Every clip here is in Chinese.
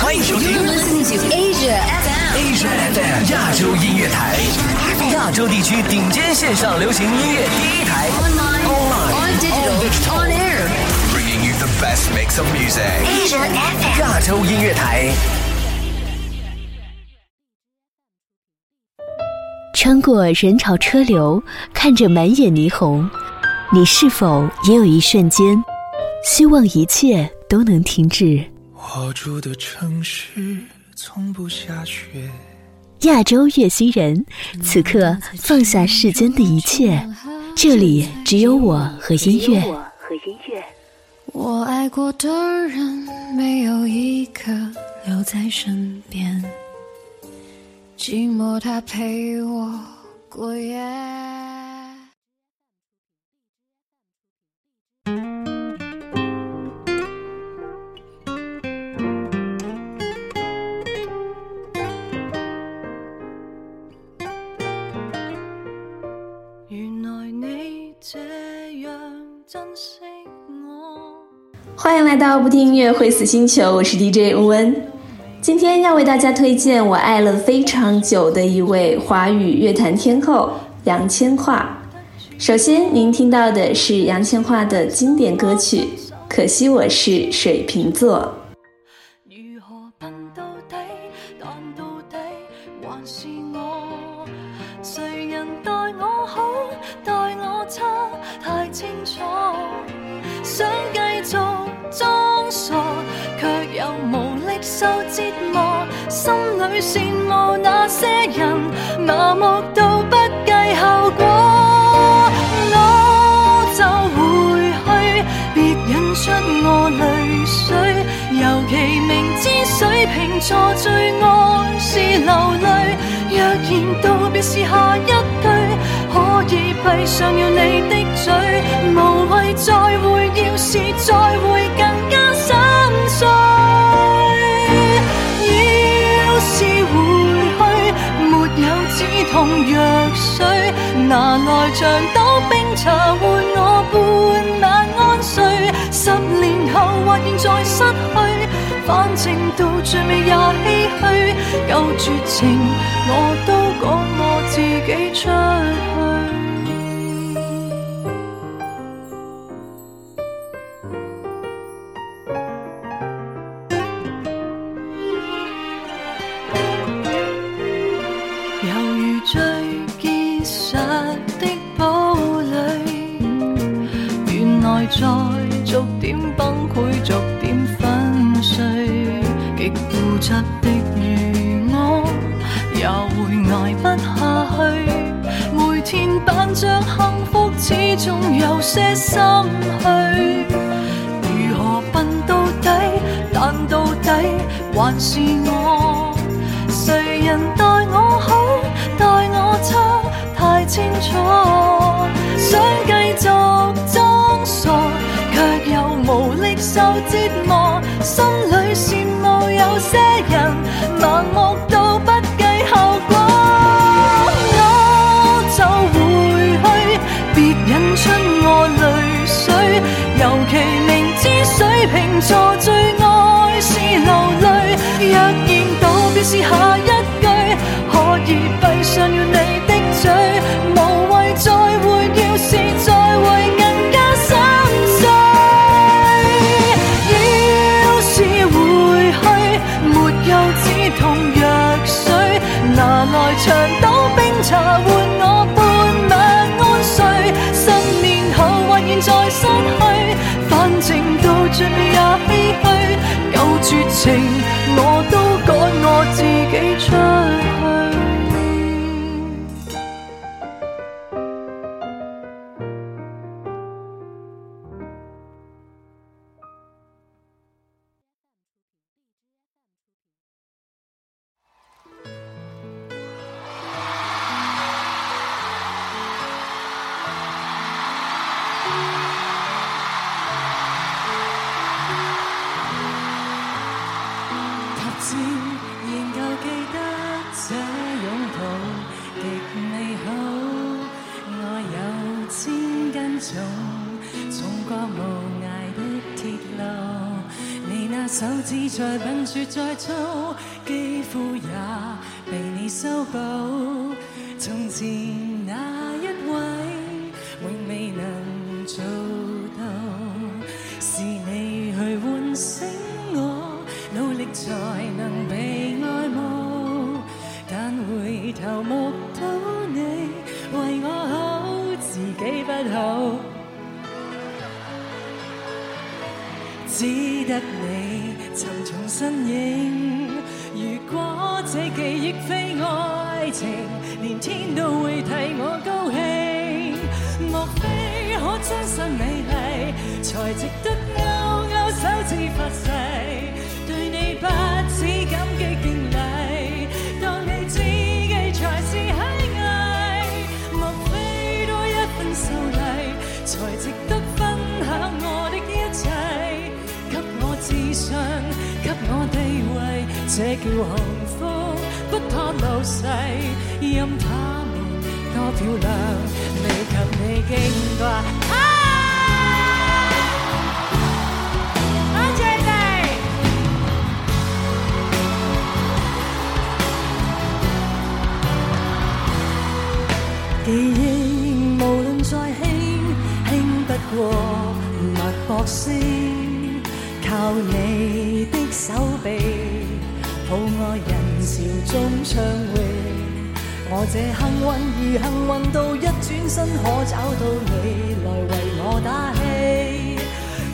欢迎收听我们的一首 Asia FM Asia FM 亚洲音乐台，亚洲地区顶尖线上流行音乐第一台，Online On Digital On Air，Bringing you the best mix of music。Asia FM 亚洲音乐台。穿过人潮车流，看着满眼霓虹，你是否也有一瞬间，希望一切都能停止？我住的城市从不下雪。亚洲月溪人，此刻放下世间的一切，这里只有我和音乐，和音乐。我爱过的人没有一个留在身边，寂寞他陪我过夜。要不音乐会死星球，我是 DJ 吴恩。今天要为大家推荐我爱了非常久的一位华语乐坛天后杨千嬅。首先，您听到的是杨千嬅的经典歌曲《可惜我是水瓶座》。受折磨，心里羡慕那些人，麻木到不计后果。我就回去，别引出我泪水。尤其明知水瓶座最爱是流泪，若然道别是下一句，可以闭上了你的嘴，无谓再会，要是再会。痛药水拿来像倒冰茶，换我半晚安睡。十年后或现在失去，反正到最尾也唏嘘。有绝情，我都赶我自己出去。是下一句，可以闭上了你的嘴，无谓再会，要是再会，更加心碎。要是回去，没有止痛药水，拿来长岛冰茶换我半晚安睡。十年后，还愿再失去，反正到最尾也唏嘘，有绝情。自己穿。手指再笨拙再粗，肌肤也被你修补。从前。连天都会替我高兴，莫非可真实美丽，才值得勾勾手指发誓，对你不止感激敬礼，当你知己才是喜爱，莫非多一份秀丽，才值得分享我的一切，给我自信，给我地位，这叫幸福。路细，任他们多漂亮，未及你矜贵。阿姐姐。记忆无论再轻，轻不过脉搏声，靠你的手臂。好爱人潮中畅泳，我这幸运而幸运到一转身可找到你来为我打气。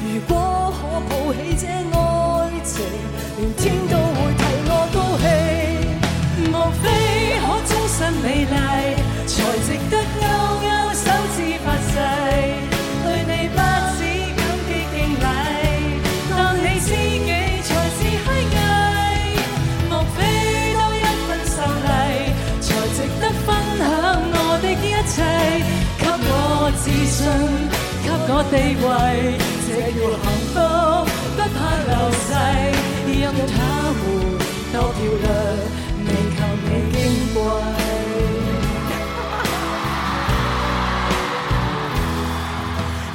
如果可抱起这爱情，连天都会替我高兴。莫非可终身美丽，才值得？我地位，这叫幸福，不怕流逝。任他们多漂亮，未及你矜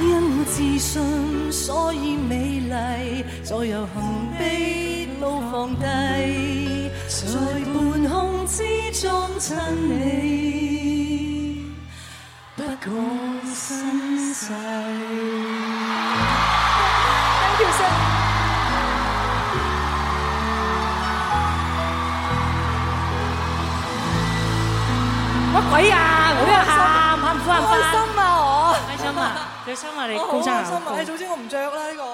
贵。因自信，所以美丽。左右行悲都放低，在半空之中亲你，不乜鬼啊！我都喊喊唔开心啊！我开心啊！开心啊！你啊！好开心啊！你总之我唔着啦，呢个。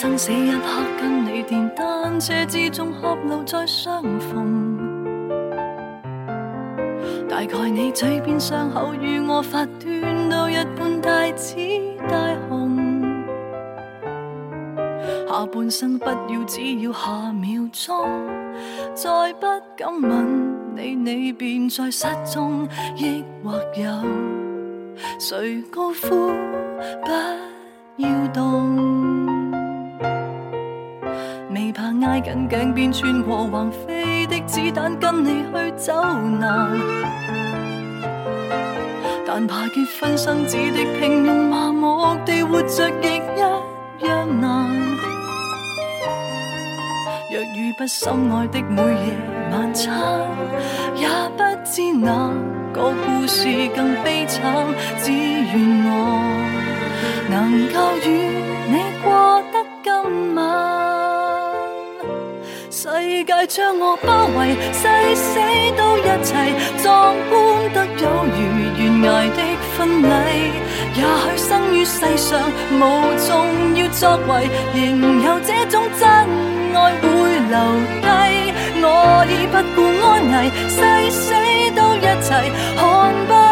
生死一刻跟你电单车之中狭路再相逢，大概你嘴边伤口与我发端都一般大紫大红。下半生不要，只要下秒钟，再不敢吻你，你便再失踪。抑或有谁高呼不要动？挨紧颈边穿过横飞的子弹，跟你去走难。但怕结婚生子的平庸，麻木地活着亦一样难。若与不心爱的每夜晚餐，也不知哪个故事更悲惨。只愿我能够与你过得今晚。世界将我包围，誓死都一齐，壮观得有如悬崖的婚礼。也许生于世上无重要作为，仍有这种真爱会留低。我已不顾安危，誓死都一齐，看不。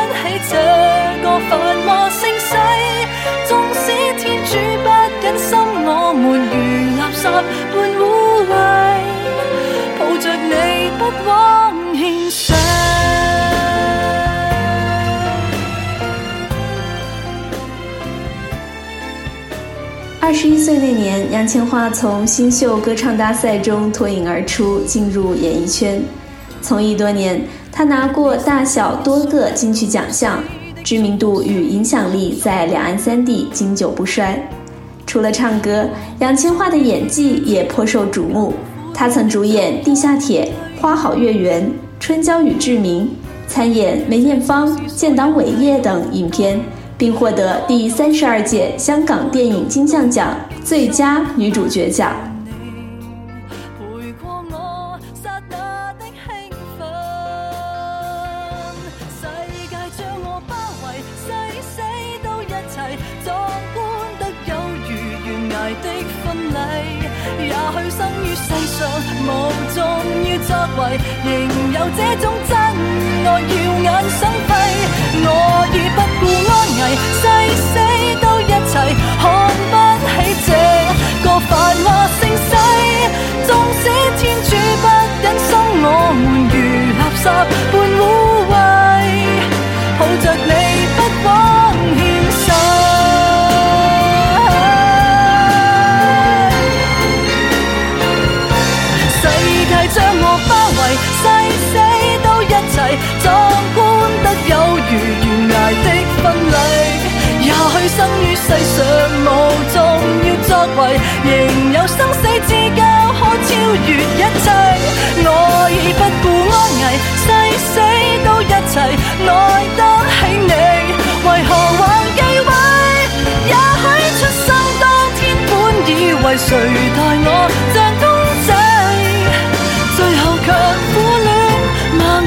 十一岁那年，杨千嬅从新秀歌唱大赛中脱颖而出，进入演艺圈。从艺多年，她拿过大小多个金曲奖项，知名度与影响力在两岸三地经久不衰。除了唱歌，杨千嬅的演技也颇受瞩目。她曾主演《地下铁》《花好月圆》《春娇与志明》，参演《梅艳芳》《建党伟业》等影片。并获得第三十二届香港电影金像奖最佳女主角奖。仍有这种真爱耀眼生辉，我已不顾安危，誓死都一齐看不起这个繁华盛世。纵使天主不忍心，我们如垃圾般污。谁待我像公仔，最后却苦恋蚂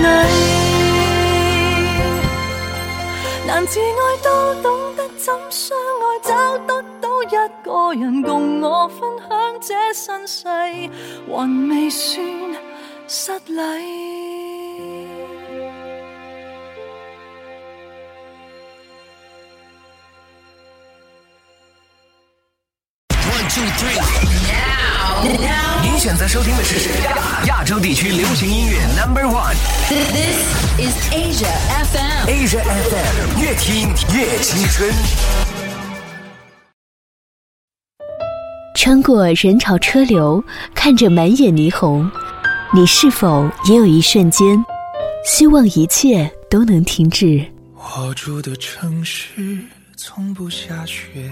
蚁。难自爱都懂得怎相爱，找得到一个人共我分享这身世，还未算失礼。选择收听的是谁？亚洲地区流行音乐 Number One。This is Asia FM. Asia FM，越听越青春。穿过人潮车流，看着满眼霓虹，你是否也有一瞬间，希望一切都能停止？我住的城市从不下雪。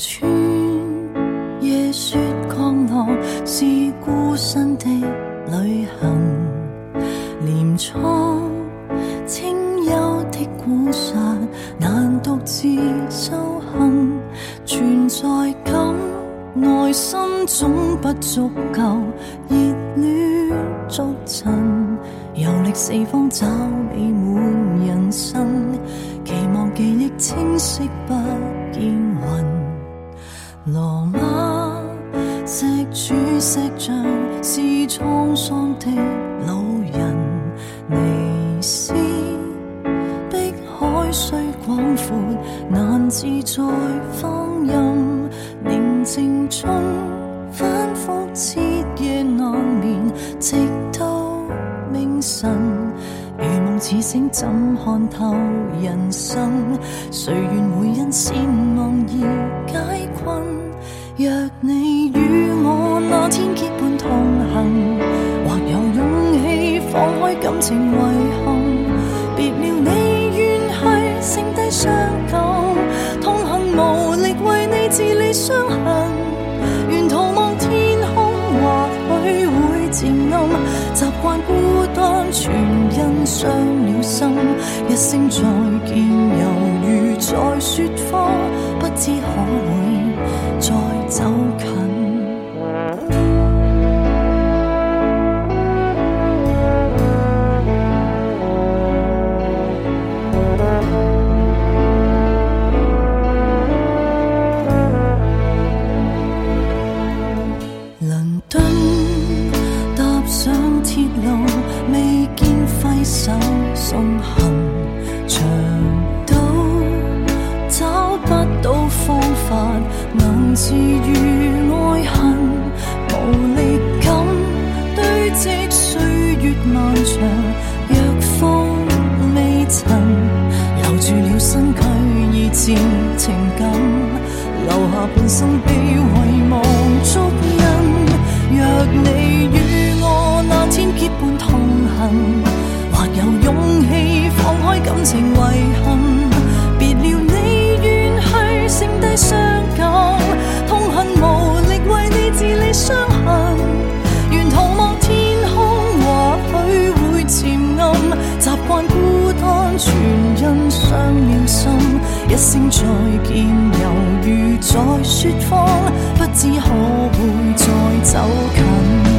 村夜雪降落，是孤身的旅行。镰仓清幽的古刹，难独自修行。存在感内心总不足够，热恋足尘。游历四方找美满人生，期望记忆清晰不见云。罗马石柱石像是沧桑的老人，尼斯碧海虽广阔，难自在放任。宁静中反复彻夜难眠，直到明晨。如梦似醒怎看透人生？谁愿会因善忘而解？若你与我那天结伴同行，或有勇气放开感情遗憾，别了你远去，剩低伤感，痛恨无力为你治理伤痕。沿途望天空，或许会渐暗，习惯孤单，全因伤了心。一声再见，犹如在说谎，不知可。会。习惯孤单，全因伤了心。一声再见，犹如在说谎，不知可会再走近。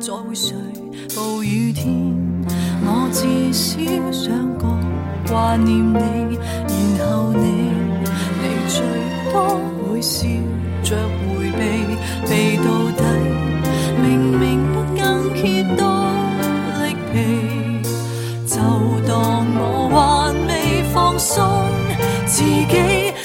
再会谁暴雨天？我至少想过挂念你，然后你，你最多会笑着回避，避到底。明明不筋竭都力疲，就当我还未放松自己。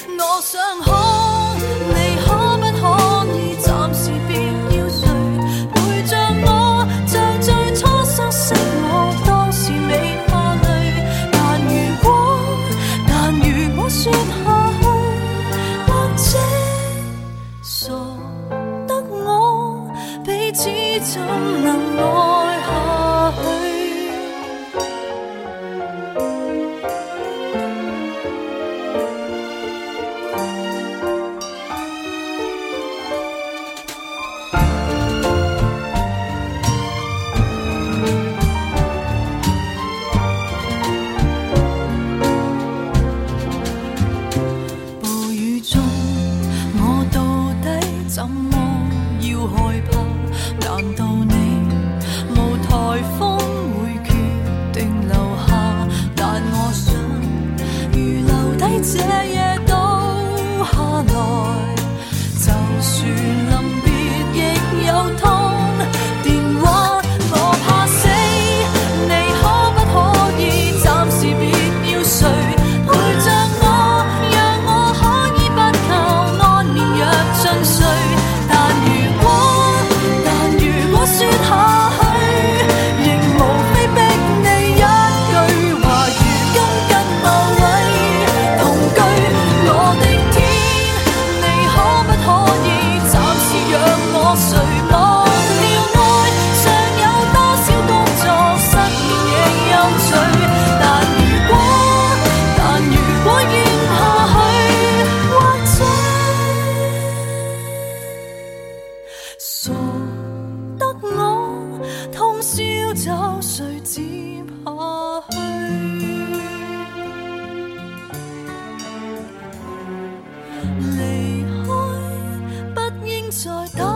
离开，不应再等。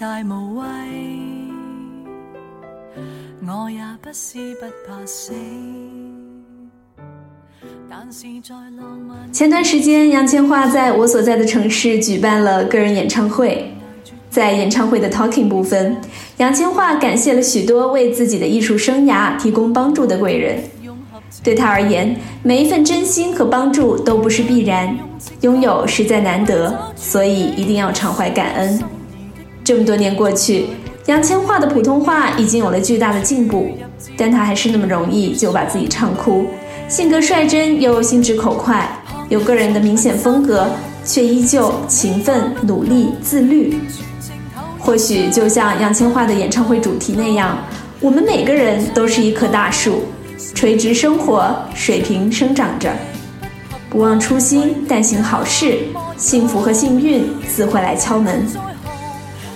大畏，我也不不是怕死。前段时间，杨千嬅在我所在的城市举办了个人演唱会。在演唱会的 talking 部分，杨千嬅感谢了许多为自己的艺术生涯提供帮助的贵人。对她而言，每一份真心和帮助都不是必然，拥有实在难得，所以一定要常怀感恩。这么多年过去，杨千嬅的普通话已经有了巨大的进步，但她还是那么容易就把自己唱哭。性格率真又心直口快，有个人的明显风格，却依旧勤奋、努力、自律。或许就像杨千嬅的演唱会主题那样，我们每个人都是一棵大树，垂直生活，水平生长着，不忘初心，但行好事，幸福和幸运自会来敲门。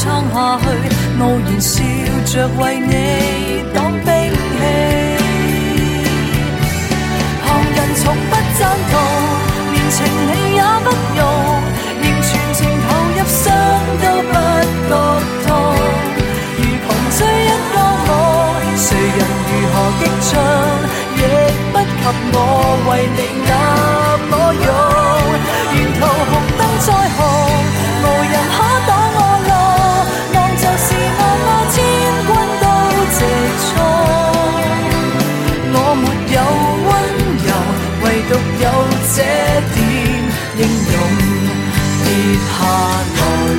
撑下去，傲然笑着为你挡兵器。旁人从不赞同，连情理也不容，仍全情投入，伤都不觉痛。如穷追一个我，谁人如何激进，亦不及我为你那。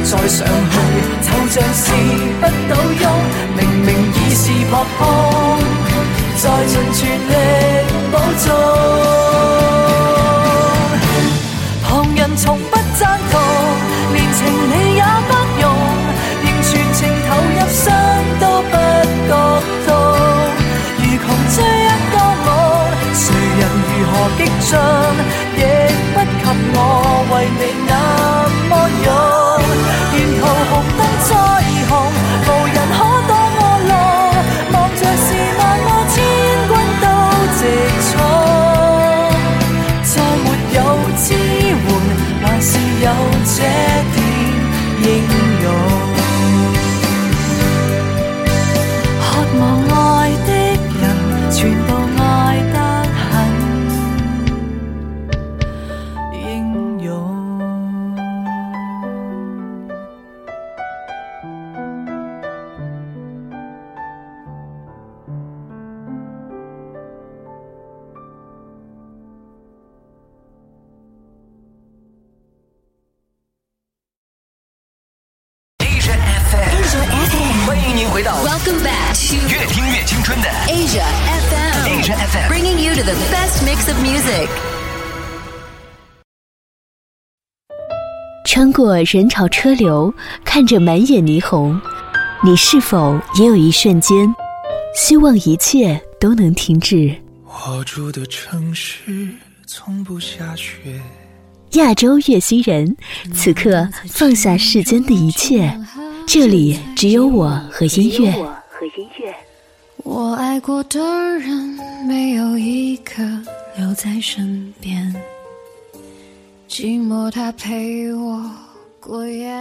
再上去，就像是不倒翁，明明已是扑空，再尽全力保重。旁人从不赞同，连情理也不容，仍全情投入，伤都不觉痛。如穷追一个梦，谁人如何激进？Welcome back to Asia FM. Asia FM, bringing you to the best mix of music. 穿过人潮车流，看着满眼霓虹，你是否也有一瞬间，希望一切都能停止？我住的城市从不下雪。亚洲月星人，此刻放下世间的一切。这里只有我和音乐，我和音乐。我爱过的人，没有一个留在身边，寂寞他陪我过夜。